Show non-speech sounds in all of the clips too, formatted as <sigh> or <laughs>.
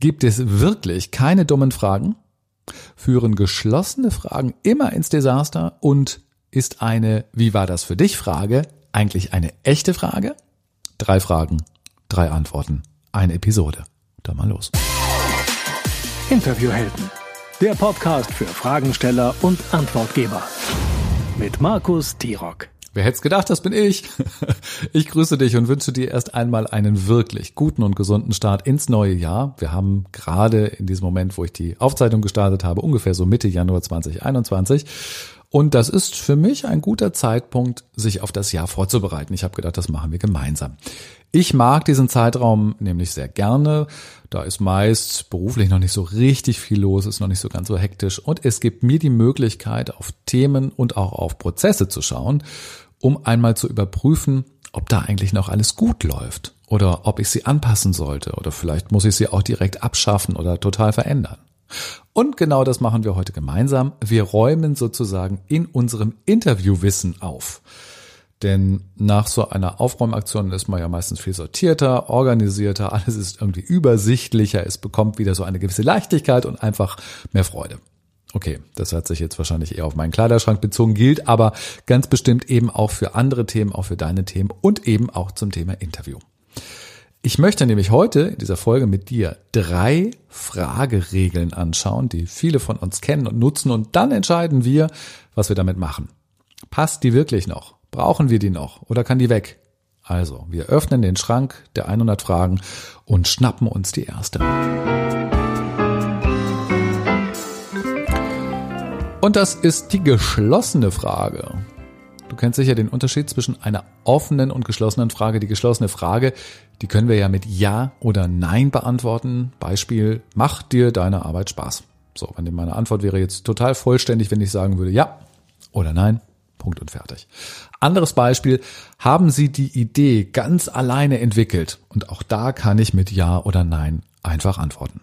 Gibt es wirklich keine dummen Fragen? Führen geschlossene Fragen immer ins Desaster und ist eine Wie war das für dich Frage eigentlich eine echte Frage? Drei Fragen, drei Antworten, eine Episode. Dann mal los. Interviewhelden. Der Podcast für Fragensteller und Antwortgeber. Mit Markus Tirock. Wer hätte gedacht, das bin ich. <laughs> Ich grüße dich und wünsche dir erst einmal einen wirklich guten und gesunden Start ins neue Jahr. Wir haben gerade in diesem Moment, wo ich die Aufzeichnung gestartet habe, ungefähr so Mitte Januar 2021. Und das ist für mich ein guter Zeitpunkt, sich auf das Jahr vorzubereiten. Ich habe gedacht, das machen wir gemeinsam. Ich mag diesen Zeitraum nämlich sehr gerne. Da ist meist beruflich noch nicht so richtig viel los, ist noch nicht so ganz so hektisch und es gibt mir die Möglichkeit, auf Themen und auch auf Prozesse zu schauen, um einmal zu überprüfen, ob da eigentlich noch alles gut läuft oder ob ich sie anpassen sollte oder vielleicht muss ich sie auch direkt abschaffen oder total verändern. Und genau das machen wir heute gemeinsam. Wir räumen sozusagen in unserem Interviewwissen auf. Denn nach so einer Aufräumaktion ist man ja meistens viel sortierter, organisierter, <laughs> alles ist irgendwie übersichtlicher, es bekommt wieder so eine gewisse Leichtigkeit und einfach mehr Freude. Okay, das hat sich jetzt wahrscheinlich eher auf meinen Kleiderschrank bezogen, gilt aber ganz bestimmt eben auch für andere Themen, auch für deine Themen und eben auch zum Thema Interview. Ich möchte nämlich heute in dieser Folge mit dir drei Frageregeln anschauen, die viele von uns kennen und nutzen und dann entscheiden wir, was wir damit machen. Passt die wirklich noch? Brauchen wir die noch oder kann die weg? Also, wir öffnen den Schrank der 100 Fragen und schnappen uns die erste. Und das ist die geschlossene Frage. Du kennst sicher den Unterschied zwischen einer offenen und geschlossenen Frage. Die geschlossene Frage, die können wir ja mit Ja oder Nein beantworten. Beispiel, macht dir deine Arbeit Spaß? So, wenn meine Antwort wäre jetzt total vollständig, wenn ich sagen würde Ja oder Nein. Punkt und fertig. Anderes Beispiel, haben Sie die Idee ganz alleine entwickelt? Und auch da kann ich mit Ja oder Nein einfach antworten.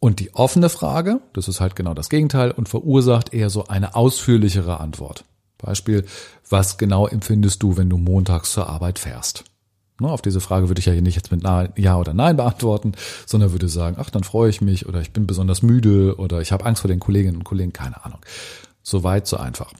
Und die offene Frage, das ist halt genau das Gegenteil und verursacht eher so eine ausführlichere Antwort. Beispiel, was genau empfindest du, wenn du montags zur Arbeit fährst? Ne, auf diese Frage würde ich ja hier nicht jetzt mit Ja oder Nein beantworten, sondern würde sagen, ach, dann freue ich mich oder ich bin besonders müde oder ich habe Angst vor den Kolleginnen und Kollegen, keine Ahnung. So weit, so einfach.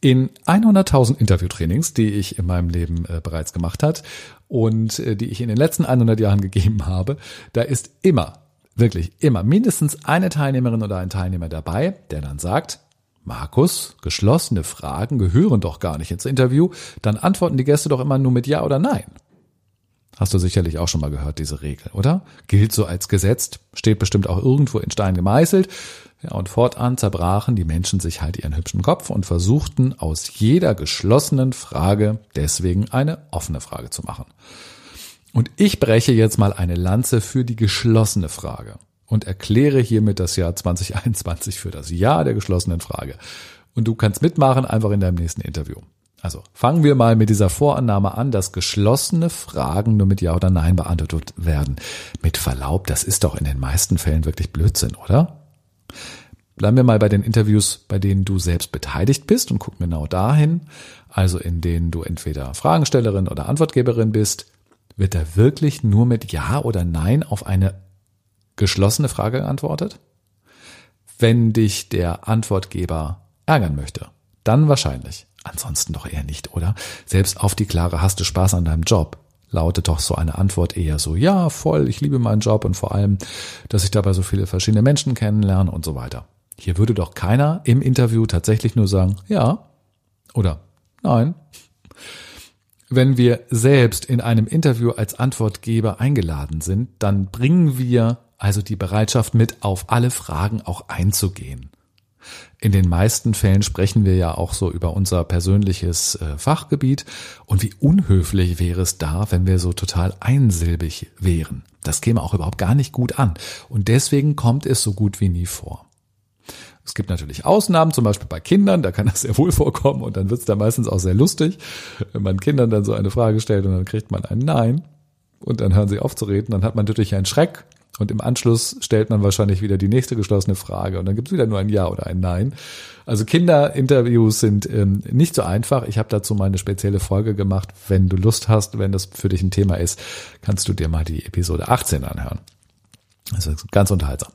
In 100.000 Interviewtrainings, die ich in meinem Leben äh, bereits gemacht hat und äh, die ich in den letzten 100 Jahren gegeben habe, da ist immer, wirklich immer mindestens eine Teilnehmerin oder ein Teilnehmer dabei, der dann sagt, Markus, geschlossene Fragen gehören doch gar nicht ins Interview, dann antworten die Gäste doch immer nur mit Ja oder Nein. Hast du sicherlich auch schon mal gehört, diese Regel, oder? Gilt so als Gesetz, steht bestimmt auch irgendwo in Stein gemeißelt. Ja, und fortan zerbrachen die Menschen sich halt ihren hübschen Kopf und versuchten aus jeder geschlossenen Frage deswegen eine offene Frage zu machen. Und ich breche jetzt mal eine Lanze für die geschlossene Frage und erkläre hiermit das Jahr 2021 für das Jahr der geschlossenen Frage. Und du kannst mitmachen einfach in deinem nächsten Interview. Also fangen wir mal mit dieser Vorannahme an, dass geschlossene Fragen nur mit Ja oder Nein beantwortet werden. Mit Verlaub, das ist doch in den meisten Fällen wirklich Blödsinn, oder? Bleiben wir mal bei den Interviews, bei denen du selbst beteiligt bist und gucken genau dahin, also in denen du entweder Fragenstellerin oder Antwortgeberin bist, wird da wirklich nur mit Ja oder Nein auf eine geschlossene Frage geantwortet? Wenn dich der Antwortgeber ärgern möchte, dann wahrscheinlich. Ansonsten doch eher nicht, oder? Selbst auf die klare Hast du Spaß an deinem Job lautet doch so eine Antwort eher so, ja, voll, ich liebe meinen Job und vor allem, dass ich dabei so viele verschiedene Menschen kennenlerne und so weiter. Hier würde doch keiner im Interview tatsächlich nur sagen, ja oder nein. Wenn wir selbst in einem Interview als Antwortgeber eingeladen sind, dann bringen wir also die Bereitschaft mit, auf alle Fragen auch einzugehen. In den meisten Fällen sprechen wir ja auch so über unser persönliches äh, Fachgebiet und wie unhöflich wäre es da, wenn wir so total einsilbig wären. Das käme auch überhaupt gar nicht gut an und deswegen kommt es so gut wie nie vor. Es gibt natürlich Ausnahmen, zum Beispiel bei Kindern, da kann das sehr wohl vorkommen und dann wird es da meistens auch sehr lustig, wenn man Kindern dann so eine Frage stellt und dann kriegt man ein Nein und dann hören sie auf zu reden, dann hat man natürlich einen Schreck und im Anschluss stellt man wahrscheinlich wieder die nächste geschlossene Frage und dann gibt es wieder nur ein Ja oder ein Nein. Also Kinderinterviews sind ähm, nicht so einfach. Ich habe dazu mal eine spezielle Folge gemacht. Wenn du Lust hast, wenn das für dich ein Thema ist, kannst du dir mal die Episode 18 anhören. Ist ganz unterhaltsam.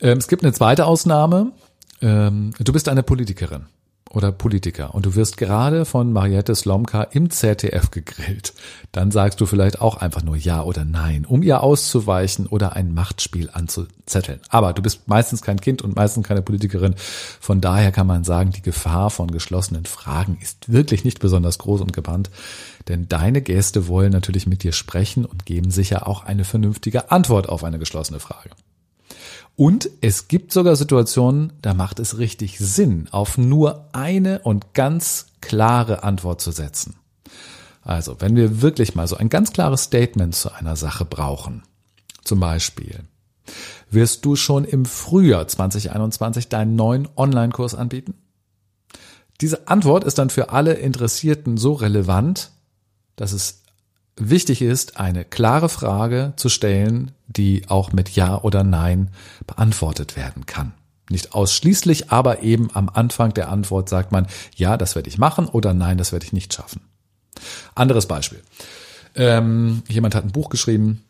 Ähm, es gibt eine zweite Ausnahme. Ähm, du bist eine Politikerin oder Politiker und du wirst gerade von Mariette Slomka im ZDF gegrillt, dann sagst du vielleicht auch einfach nur Ja oder Nein, um ihr auszuweichen oder ein Machtspiel anzuzetteln. Aber du bist meistens kein Kind und meistens keine Politikerin. Von daher kann man sagen, die Gefahr von geschlossenen Fragen ist wirklich nicht besonders groß und gebannt, denn deine Gäste wollen natürlich mit dir sprechen und geben sicher auch eine vernünftige Antwort auf eine geschlossene Frage. Und es gibt sogar Situationen, da macht es richtig Sinn, auf nur eine und ganz klare Antwort zu setzen. Also, wenn wir wirklich mal so ein ganz klares Statement zu einer Sache brauchen, zum Beispiel, wirst du schon im Frühjahr 2021 deinen neuen Online-Kurs anbieten? Diese Antwort ist dann für alle Interessierten so relevant, dass es wichtig ist, eine klare Frage zu stellen, die auch mit Ja oder Nein beantwortet werden kann. Nicht ausschließlich, aber eben am Anfang der Antwort sagt man, ja, das werde ich machen oder nein, das werde ich nicht schaffen. Anderes Beispiel. Ähm, jemand hat ein Buch geschrieben,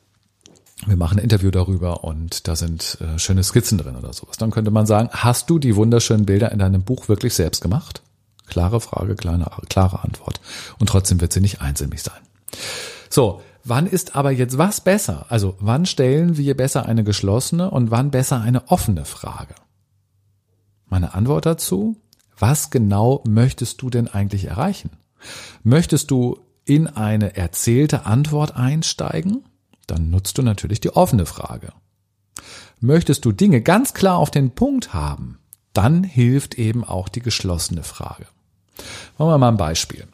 wir machen ein Interview darüber und da sind äh, schöne Skizzen drin oder sowas. Dann könnte man sagen, hast du die wunderschönen Bilder in deinem Buch wirklich selbst gemacht? Klare Frage, kleine, klare Antwort. Und trotzdem wird sie nicht einsilbig sein. So, wann ist aber jetzt was besser? Also wann stellen wir besser eine geschlossene und wann besser eine offene Frage? Meine Antwort dazu, was genau möchtest du denn eigentlich erreichen? Möchtest du in eine erzählte Antwort einsteigen? Dann nutzt du natürlich die offene Frage. Möchtest du Dinge ganz klar auf den Punkt haben? Dann hilft eben auch die geschlossene Frage. Machen wir mal ein Beispiel.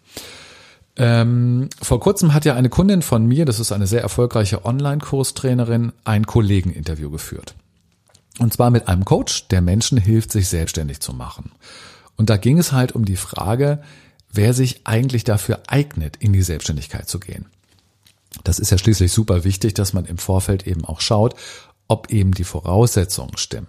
Ähm, vor kurzem hat ja eine Kundin von mir, das ist eine sehr erfolgreiche Online-Kurstrainerin, ein Kollegeninterview geführt. Und zwar mit einem Coach, der Menschen hilft, sich selbstständig zu machen. Und da ging es halt um die Frage, wer sich eigentlich dafür eignet, in die Selbstständigkeit zu gehen. Das ist ja schließlich super wichtig, dass man im Vorfeld eben auch schaut, ob eben die Voraussetzungen stimmen.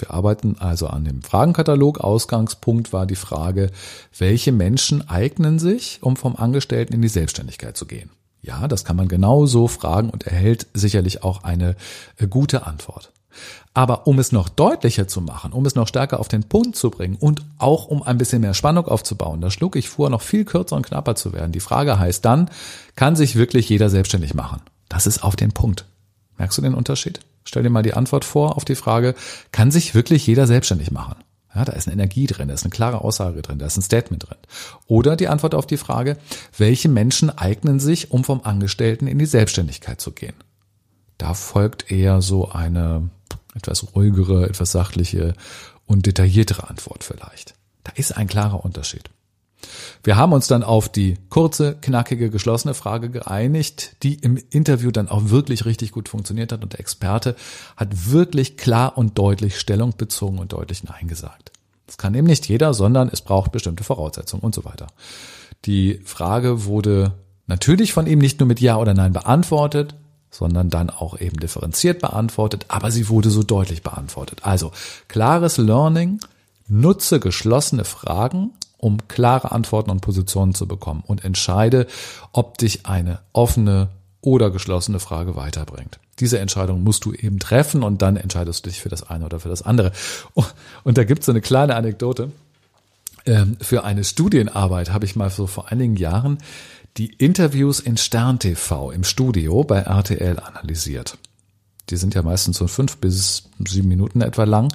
Wir arbeiten also an dem Fragenkatalog. Ausgangspunkt war die Frage, welche Menschen eignen sich, um vom Angestellten in die Selbstständigkeit zu gehen? Ja, das kann man genau so fragen und erhält sicherlich auch eine äh, gute Antwort. Aber um es noch deutlicher zu machen, um es noch stärker auf den Punkt zu bringen und auch um ein bisschen mehr Spannung aufzubauen, da schlug ich vor, noch viel kürzer und knapper zu werden. Die Frage heißt dann, kann sich wirklich jeder selbstständig machen? Das ist auf den Punkt. Merkst du den Unterschied? Stell dir mal die Antwort vor auf die Frage, kann sich wirklich jeder selbstständig machen? Ja, da ist eine Energie drin, da ist eine klare Aussage drin, da ist ein Statement drin. Oder die Antwort auf die Frage, welche Menschen eignen sich, um vom Angestellten in die Selbstständigkeit zu gehen? Da folgt eher so eine etwas ruhigere, etwas sachliche und detailliertere Antwort vielleicht. Da ist ein klarer Unterschied. Wir haben uns dann auf die kurze, knackige, geschlossene Frage geeinigt, die im Interview dann auch wirklich richtig gut funktioniert hat und der Experte hat wirklich klar und deutlich Stellung bezogen und deutlich Nein gesagt. Das kann eben nicht jeder, sondern es braucht bestimmte Voraussetzungen und so weiter. Die Frage wurde natürlich von ihm nicht nur mit Ja oder Nein beantwortet, sondern dann auch eben differenziert beantwortet, aber sie wurde so deutlich beantwortet. Also klares Learning, nutze geschlossene Fragen um klare Antworten und Positionen zu bekommen und entscheide, ob dich eine offene oder geschlossene Frage weiterbringt. Diese Entscheidung musst du eben treffen und dann entscheidest du dich für das eine oder für das andere. Und da gibt es so eine kleine Anekdote. Ähm, für eine Studienarbeit habe ich mal so vor einigen Jahren die Interviews in Stern TV im Studio bei RTL analysiert. Die sind ja meistens so fünf bis sieben Minuten etwa lang.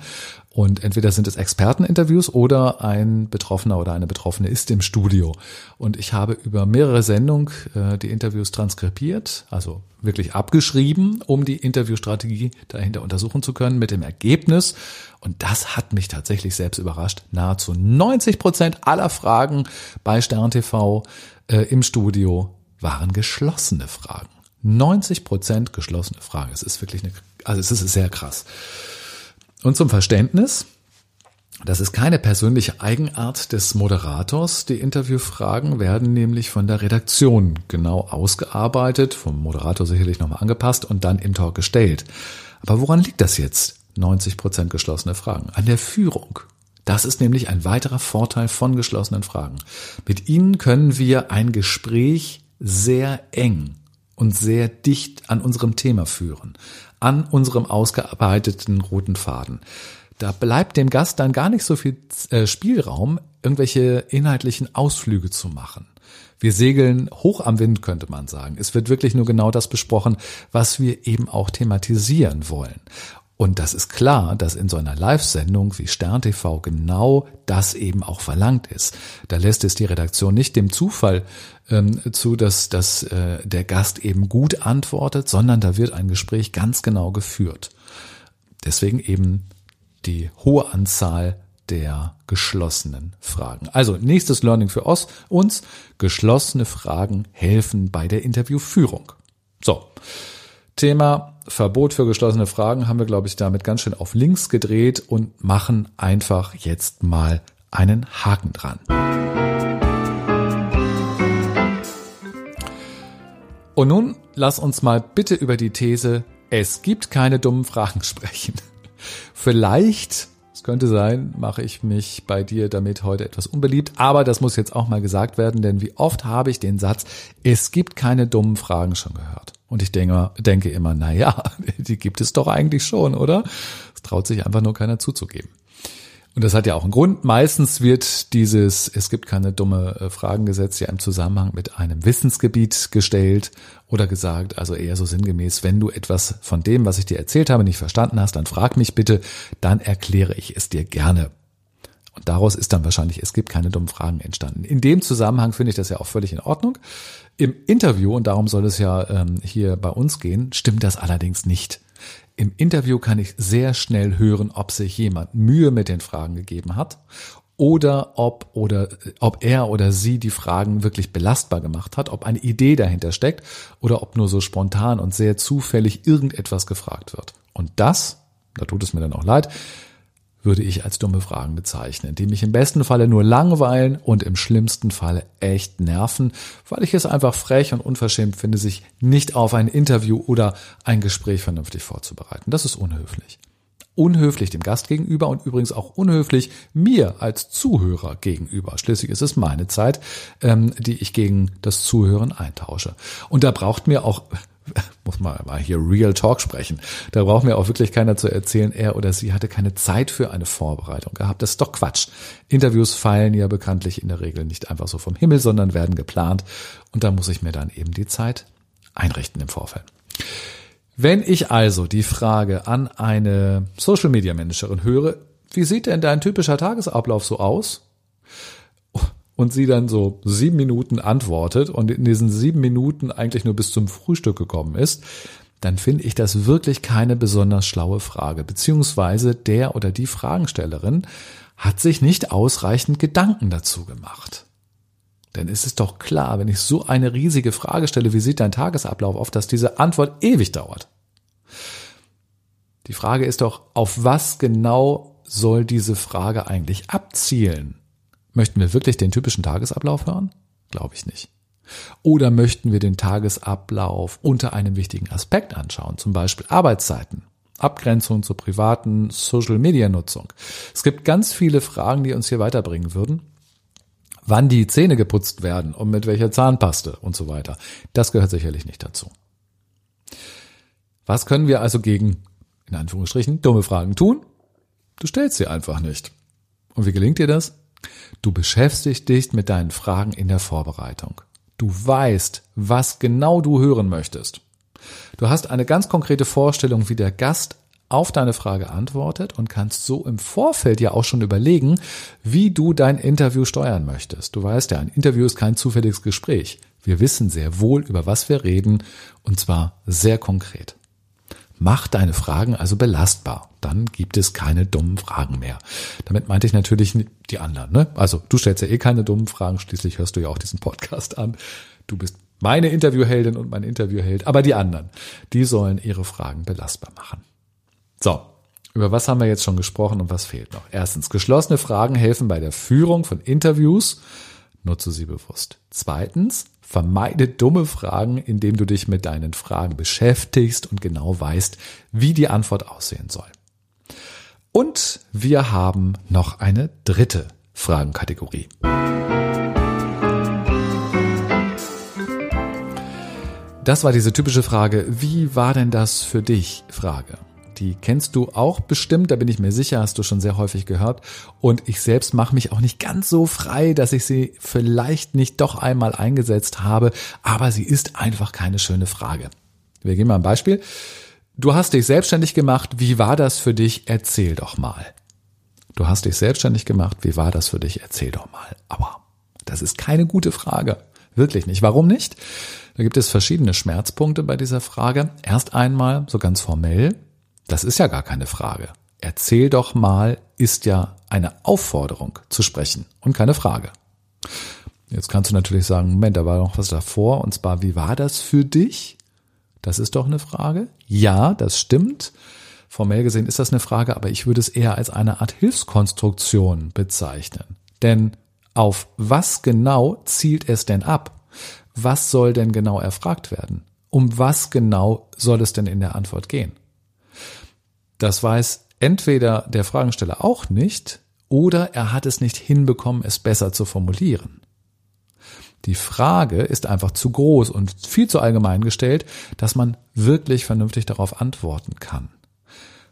Und entweder sind es Experteninterviews oder ein Betroffener oder eine Betroffene ist im Studio. Und ich habe über mehrere Sendungen äh, die Interviews transkribiert, also wirklich abgeschrieben, um die Interviewstrategie dahinter untersuchen zu können mit dem Ergebnis. Und das hat mich tatsächlich selbst überrascht. Nahezu 90 Prozent aller Fragen bei Stern TV äh, im Studio waren geschlossene Fragen. 90 Prozent geschlossene Fragen. Es ist wirklich eine, also es ist sehr krass. Und zum Verständnis, das ist keine persönliche Eigenart des Moderators. Die Interviewfragen werden nämlich von der Redaktion genau ausgearbeitet, vom Moderator sicherlich nochmal angepasst und dann im Talk gestellt. Aber woran liegt das jetzt? 90 Prozent geschlossene Fragen. An der Führung. Das ist nämlich ein weiterer Vorteil von geschlossenen Fragen. Mit ihnen können wir ein Gespräch sehr eng und sehr dicht an unserem Thema führen, an unserem ausgearbeiteten roten Faden. Da bleibt dem Gast dann gar nicht so viel äh, Spielraum, irgendwelche inhaltlichen Ausflüge zu machen. Wir segeln hoch am Wind, könnte man sagen. Es wird wirklich nur genau das besprochen, was wir eben auch thematisieren wollen. Und das ist klar, dass in so einer Live-Sendung wie Stern TV genau das eben auch verlangt ist. Da lässt es die Redaktion nicht dem Zufall ähm, zu, dass, dass äh, der Gast eben gut antwortet, sondern da wird ein Gespräch ganz genau geführt. Deswegen eben die hohe Anzahl der geschlossenen Fragen. Also nächstes Learning für uns, geschlossene Fragen helfen bei der Interviewführung. So, Thema Verbot für geschlossene Fragen haben wir, glaube ich, damit ganz schön auf links gedreht und machen einfach jetzt mal einen Haken dran. Und nun lass uns mal bitte über die These, es gibt keine dummen Fragen sprechen. <laughs> Vielleicht, es könnte sein, mache ich mich bei dir damit heute etwas unbeliebt, aber das muss jetzt auch mal gesagt werden, denn wie oft habe ich den Satz, es gibt keine dummen Fragen schon gehört. Und ich denke, denke immer, na ja, <laughs> die gibt es doch eigentlich schon, oder? Es traut sich einfach nur keiner zuzugeben. Und das hat ja auch einen Grund. Meistens wird dieses, es gibt keine dumme äh, Fragengesetz ja im Zusammenhang mit einem Wissensgebiet gestellt oder gesagt, also eher so sinngemäß, wenn du etwas von dem, was ich dir erzählt habe, nicht verstanden hast, dann frag mich bitte, dann erkläre ich es dir gerne. Und daraus ist dann wahrscheinlich, es gibt keine dummen Fragen entstanden. In dem Zusammenhang finde ich das ja auch völlig in Ordnung. Im Interview, und darum soll es ja ähm, hier bei uns gehen, stimmt das allerdings nicht. Im Interview kann ich sehr schnell hören, ob sich jemand Mühe mit den Fragen gegeben hat oder ob oder ob er oder sie die Fragen wirklich belastbar gemacht hat, ob eine Idee dahinter steckt oder ob nur so spontan und sehr zufällig irgendetwas gefragt wird. Und das, da tut es mir dann auch leid, würde ich als dumme Fragen bezeichnen, die mich im besten Falle nur langweilen und im schlimmsten Falle echt nerven, weil ich es einfach frech und unverschämt finde, sich nicht auf ein Interview oder ein Gespräch vernünftig vorzubereiten. Das ist unhöflich. Unhöflich dem Gast gegenüber und übrigens auch unhöflich mir als Zuhörer gegenüber. Schließlich ist es meine Zeit, ähm, die ich gegen das Zuhören eintausche. Und da braucht mir auch <laughs> muss man mal hier Real Talk sprechen. Da braucht mir auch wirklich keiner zu erzählen, er oder sie hatte keine Zeit für eine Vorbereitung gehabt. Das ist doch Quatsch. Interviews fallen ja bekanntlich in der Regel nicht einfach so vom Himmel, sondern werden geplant. Und da muss ich mir dann eben die Zeit einrichten im Vorfeld. Wenn ich also die Frage an eine Social Media Managerin höre, wie sieht denn dein typischer Tagesablauf so aus? Und sie dann so sieben Minuten antwortet und in diesen sieben Minuten eigentlich nur bis zum Frühstück gekommen ist, dann finde ich das wirklich keine besonders schlaue Frage, beziehungsweise der oder die Fragenstellerin hat sich nicht ausreichend Gedanken dazu gemacht. Denn es ist doch klar, wenn ich so eine riesige Frage stelle, wie sieht dein Tagesablauf auf, dass diese Antwort ewig dauert. Die Frage ist doch, auf was genau soll diese Frage eigentlich abzielen? Möchten wir wirklich den typischen Tagesablauf hören? Glaube ich nicht. Oder möchten wir den Tagesablauf unter einem wichtigen Aspekt anschauen, zum Beispiel Arbeitszeiten, Abgrenzung zur privaten Social-Media-Nutzung. Es gibt ganz viele Fragen, die uns hier weiterbringen würden. Wann die Zähne geputzt werden und mit welcher Zahnpaste und so weiter. Das gehört sicherlich nicht dazu. Was können wir also gegen, in Anführungsstrichen, dumme Fragen tun? Du stellst sie einfach nicht. Und wie gelingt dir das? Du beschäftigst dich mit deinen Fragen in der Vorbereitung. Du weißt, was genau du hören möchtest. Du hast eine ganz konkrete Vorstellung, wie der Gast auf deine Frage antwortet und kannst so im Vorfeld ja auch schon überlegen, wie du dein Interview steuern möchtest. Du weißt ja, ein Interview ist kein zufälliges Gespräch. Wir wissen sehr wohl, über was wir reden, und zwar sehr konkret. Mach deine Fragen also belastbar. Dann gibt es keine dummen Fragen mehr. Damit meinte ich natürlich die anderen. Ne? Also du stellst ja eh keine dummen Fragen. Schließlich hörst du ja auch diesen Podcast an. Du bist meine Interviewheldin und mein Interviewheld. Aber die anderen, die sollen ihre Fragen belastbar machen. So, über was haben wir jetzt schon gesprochen und was fehlt noch? Erstens, geschlossene Fragen helfen bei der Führung von Interviews. Nutze sie bewusst. Zweitens, Vermeide dumme Fragen, indem du dich mit deinen Fragen beschäftigst und genau weißt, wie die Antwort aussehen soll. Und wir haben noch eine dritte Fragenkategorie. Das war diese typische Frage, wie war denn das für dich? Frage. Die kennst du auch bestimmt, da bin ich mir sicher, hast du schon sehr häufig gehört. Und ich selbst mache mich auch nicht ganz so frei, dass ich sie vielleicht nicht doch einmal eingesetzt habe, aber sie ist einfach keine schöne Frage. Wir gehen mal ein Beispiel. Du hast dich selbstständig gemacht, wie war das für dich? Erzähl doch mal. Du hast dich selbstständig gemacht, wie war das für dich? Erzähl doch mal. Aber das ist keine gute Frage. Wirklich nicht. Warum nicht? Da gibt es verschiedene Schmerzpunkte bei dieser Frage. Erst einmal, so ganz formell, das ist ja gar keine Frage. Erzähl doch mal ist ja eine Aufforderung zu sprechen und keine Frage. Jetzt kannst du natürlich sagen, Moment, da war noch was davor, und zwar, wie war das für dich? Das ist doch eine Frage. Ja, das stimmt. Formell gesehen ist das eine Frage, aber ich würde es eher als eine Art Hilfskonstruktion bezeichnen. Denn auf was genau zielt es denn ab? Was soll denn genau erfragt werden? Um was genau soll es denn in der Antwort gehen? Das weiß entweder der Fragensteller auch nicht oder er hat es nicht hinbekommen, es besser zu formulieren. Die Frage ist einfach zu groß und viel zu allgemein gestellt, dass man wirklich vernünftig darauf antworten kann.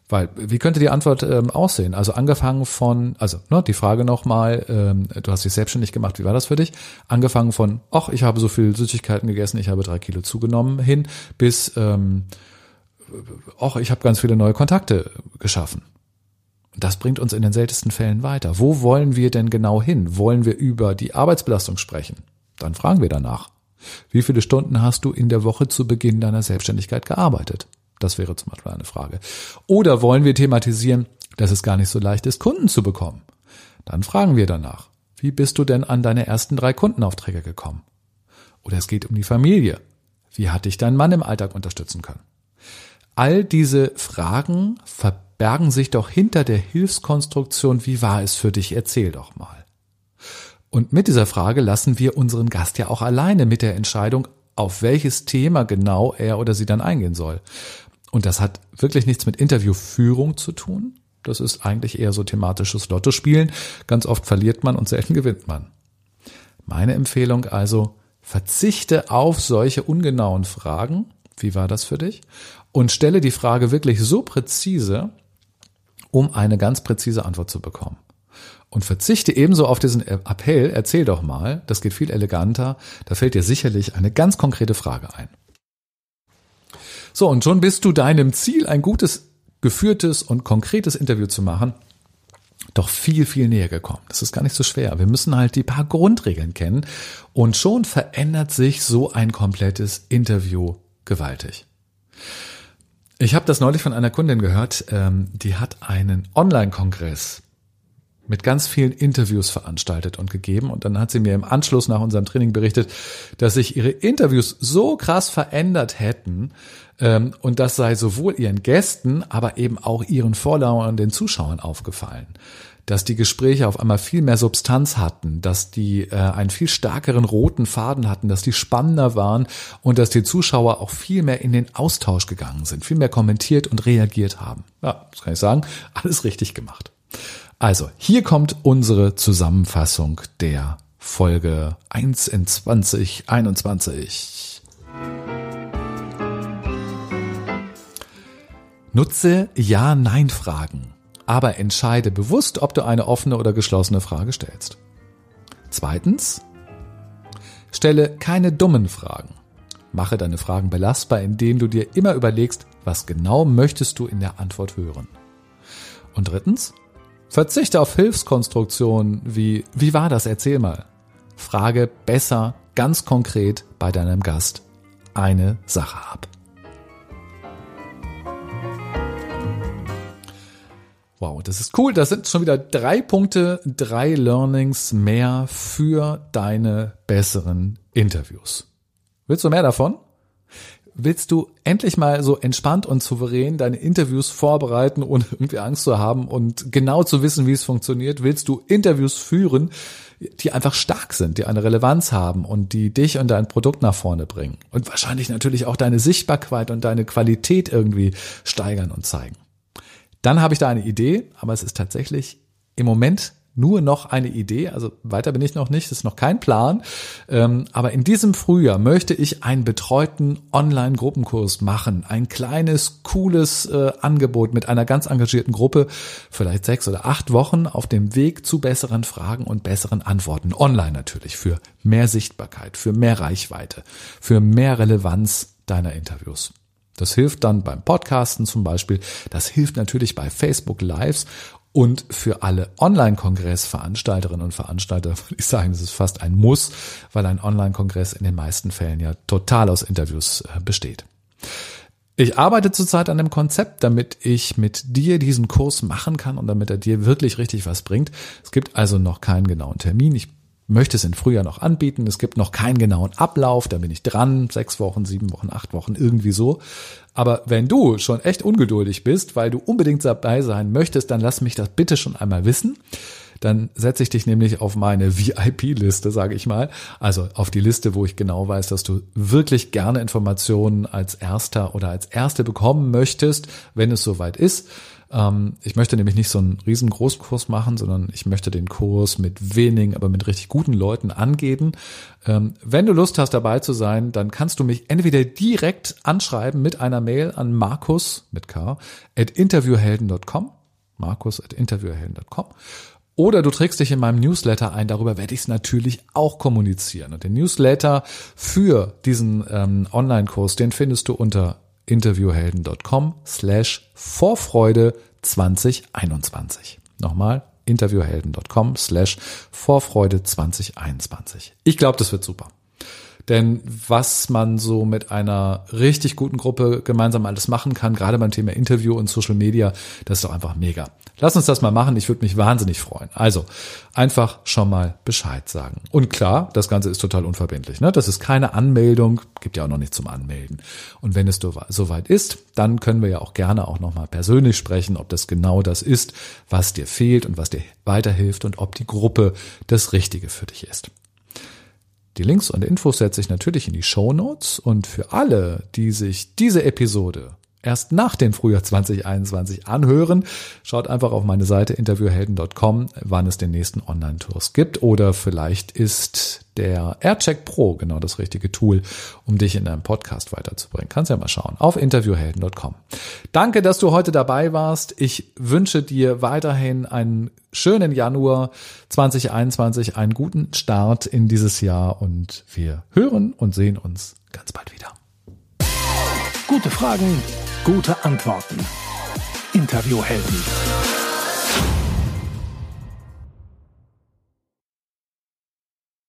Weil, wie könnte die Antwort ähm, aussehen? Also angefangen von, also ne, die Frage nochmal, ähm, du hast dich selbstständig gemacht, wie war das für dich? Angefangen von, ach, ich habe so viel Süßigkeiten gegessen, ich habe drei Kilo zugenommen, hin bis, ähm, ach, ich habe ganz viele neue Kontakte geschaffen. Das bringt uns in den seltensten Fällen weiter. Wo wollen wir denn genau hin? Wollen wir über die Arbeitsbelastung sprechen? Dann fragen wir danach. Wie viele Stunden hast du in der Woche zu Beginn deiner Selbstständigkeit gearbeitet? Das wäre zum Beispiel eine Frage. Oder wollen wir thematisieren, dass es gar nicht so leicht ist, Kunden zu bekommen? Dann fragen wir danach. Wie bist du denn an deine ersten drei Kundenaufträge gekommen? Oder es geht um die Familie. Wie hat dich dein Mann im Alltag unterstützen können? All diese Fragen verbergen sich doch hinter der Hilfskonstruktion, wie war es für dich? Erzähl doch mal. Und mit dieser Frage lassen wir unseren Gast ja auch alleine mit der Entscheidung, auf welches Thema genau er oder sie dann eingehen soll. Und das hat wirklich nichts mit Interviewführung zu tun. Das ist eigentlich eher so thematisches Lottospielen. Ganz oft verliert man und selten gewinnt man. Meine Empfehlung also, verzichte auf solche ungenauen Fragen. Wie war das für dich? Und stelle die Frage wirklich so präzise, um eine ganz präzise Antwort zu bekommen und verzichte ebenso auf diesen Appell, erzähl doch mal, das geht viel eleganter, da fällt dir sicherlich eine ganz konkrete Frage ein. So, und schon bist du deinem Ziel, ein gutes, geführtes und konkretes Interview zu machen, doch viel, viel näher gekommen. Das ist gar nicht so schwer. Wir müssen halt die paar Grundregeln kennen und schon verändert sich so ein komplettes Interview gewaltig. Ich habe das neulich von einer Kundin gehört, ähm, die hat einen Online-Kongress mit ganz vielen Interviews veranstaltet und gegeben. Und dann hat sie mir im Anschluss nach unserem Training berichtet, dass sich ihre Interviews so krass verändert hätten. Ähm, und das sei sowohl ihren Gästen, aber eben auch ihren Vorlaufern, den Zuschauern aufgefallen. Dass die Gespräche auf einmal viel mehr Substanz hatten, dass die äh, einen viel stärkeren roten Faden hatten, dass die spannender waren und dass die Zuschauer auch viel mehr in den Austausch gegangen sind, viel mehr kommentiert und reagiert haben. Ja, das kann ich sagen, alles richtig gemacht. Also, hier kommt unsere Zusammenfassung der Folge 1 in 2021. Nutze Ja-Nein-Fragen, aber entscheide bewusst, ob du eine offene oder geschlossene Frage stellst. Zweitens, stelle keine dummen Fragen. Mache deine Fragen belastbar, indem du dir immer überlegst, was genau möchtest du in der Antwort hören. Und drittens, Verzichte auf Hilfskonstruktionen wie, wie war das? Erzähl mal. Frage besser ganz konkret bei deinem Gast eine Sache ab. Wow, das ist cool. Das sind schon wieder drei Punkte, drei Learnings mehr für deine besseren Interviews. Willst du mehr davon? willst du endlich mal so entspannt und souverän deine Interviews vorbereiten, ohne irgendwie Angst zu haben und genau zu wissen, wie es funktioniert? Willst du Interviews führen, die einfach stark sind, die eine Relevanz haben und die dich und dein Produkt nach vorne bringen? Und wahrscheinlich natürlich auch deine Sichtbarkeit und deine Qualität irgendwie steigern und zeigen. Dann habe ich da eine Idee, aber es ist tatsächlich im Moment nur noch eine Idee, also weiter bin ich noch nicht, das ist noch kein Plan. Ähm, aber in diesem Frühjahr möchte ich einen betreuten Online-Gruppenkurs machen. Ein kleines, cooles äh, Angebot mit einer ganz engagierten Gruppe, vielleicht sechs oder acht Wochen auf dem Weg zu besseren Fragen und besseren Antworten. Online natürlich, für mehr Sichtbarkeit, für mehr Reichweite, für mehr Relevanz deiner Interviews. Das hilft dann beim Podcasten zum Beispiel. Das hilft natürlich bei Facebook Lives und für alle Online-Kongress-Veranstalterinnen und Veranstalter <laughs> würde ich sagen, das ist fast ein Muss, weil ein Online-Kongress in den meisten Fällen ja total aus Interviews äh, besteht. Ich arbeite zurzeit an einem Konzept, damit ich mit dir diesen Kurs machen kann und damit er dir wirklich richtig was bringt. Es gibt also noch keinen genauen Termin. Ich möchte es in Frühjahr noch anbieten. Es gibt noch keinen genauen Ablauf, da bin ich dran, sechs Wochen, sieben Wochen, acht Wochen, irgendwie so. Aber wenn du schon echt ungeduldig bist, weil du unbedingt dabei sein möchtest, dann lass mich das bitte schon einmal wissen. Dann setze ich dich nämlich auf meine VIP-Liste, sage ich mal. Also auf die Liste, wo ich genau weiß, dass du wirklich gerne Informationen als Erster oder als Erste bekommen möchtest, wenn es soweit ist. Ähm, ich möchte nämlich nicht so einen riesengroßen Kurs machen, sondern ich möchte den Kurs mit wenigen, aber mit richtig guten Leuten angeben. Ähm, wenn du Lust hast, dabei zu sein, dann kannst du mich entweder direkt anschreiben mit einer Mail an Markus mit K at interviewhelden.com. Markus at interviewhelden.com. Oder du trägst dich in meinem Newsletter ein, darüber werde ich es natürlich auch kommunizieren. Und den Newsletter für diesen ähm, Online-Kurs, den findest du unter interviewhelden.com slash Vorfreude 2021. Nochmal interviewhelden.com slash Vorfreude 2021. Ich glaube, das wird super. Denn was man so mit einer richtig guten Gruppe gemeinsam alles machen kann, gerade beim Thema Interview und Social Media, das ist doch einfach mega. Lass uns das mal machen, ich würde mich wahnsinnig freuen. Also, einfach schon mal Bescheid sagen. Und klar, das Ganze ist total unverbindlich. Ne? Das ist keine Anmeldung, gibt ja auch noch nichts zum Anmelden. Und wenn es soweit ist, dann können wir ja auch gerne auch nochmal persönlich sprechen, ob das genau das ist, was dir fehlt und was dir weiterhilft und ob die Gruppe das Richtige für dich ist. Die Links und Infos setze ich natürlich in die Show Notes. Und für alle, die sich diese Episode erst nach dem Frühjahr 2021 anhören. Schaut einfach auf meine Seite interviewhelden.com, wann es den nächsten Online-Tours gibt. Oder vielleicht ist der AirCheck Pro genau das richtige Tool, um dich in deinem Podcast weiterzubringen. Kannst ja mal schauen auf interviewhelden.com. Danke, dass du heute dabei warst. Ich wünsche dir weiterhin einen schönen Januar 2021, einen guten Start in dieses Jahr und wir hören und sehen uns ganz bald wieder. Gute Fragen Gute Antworten. Interviewhelden.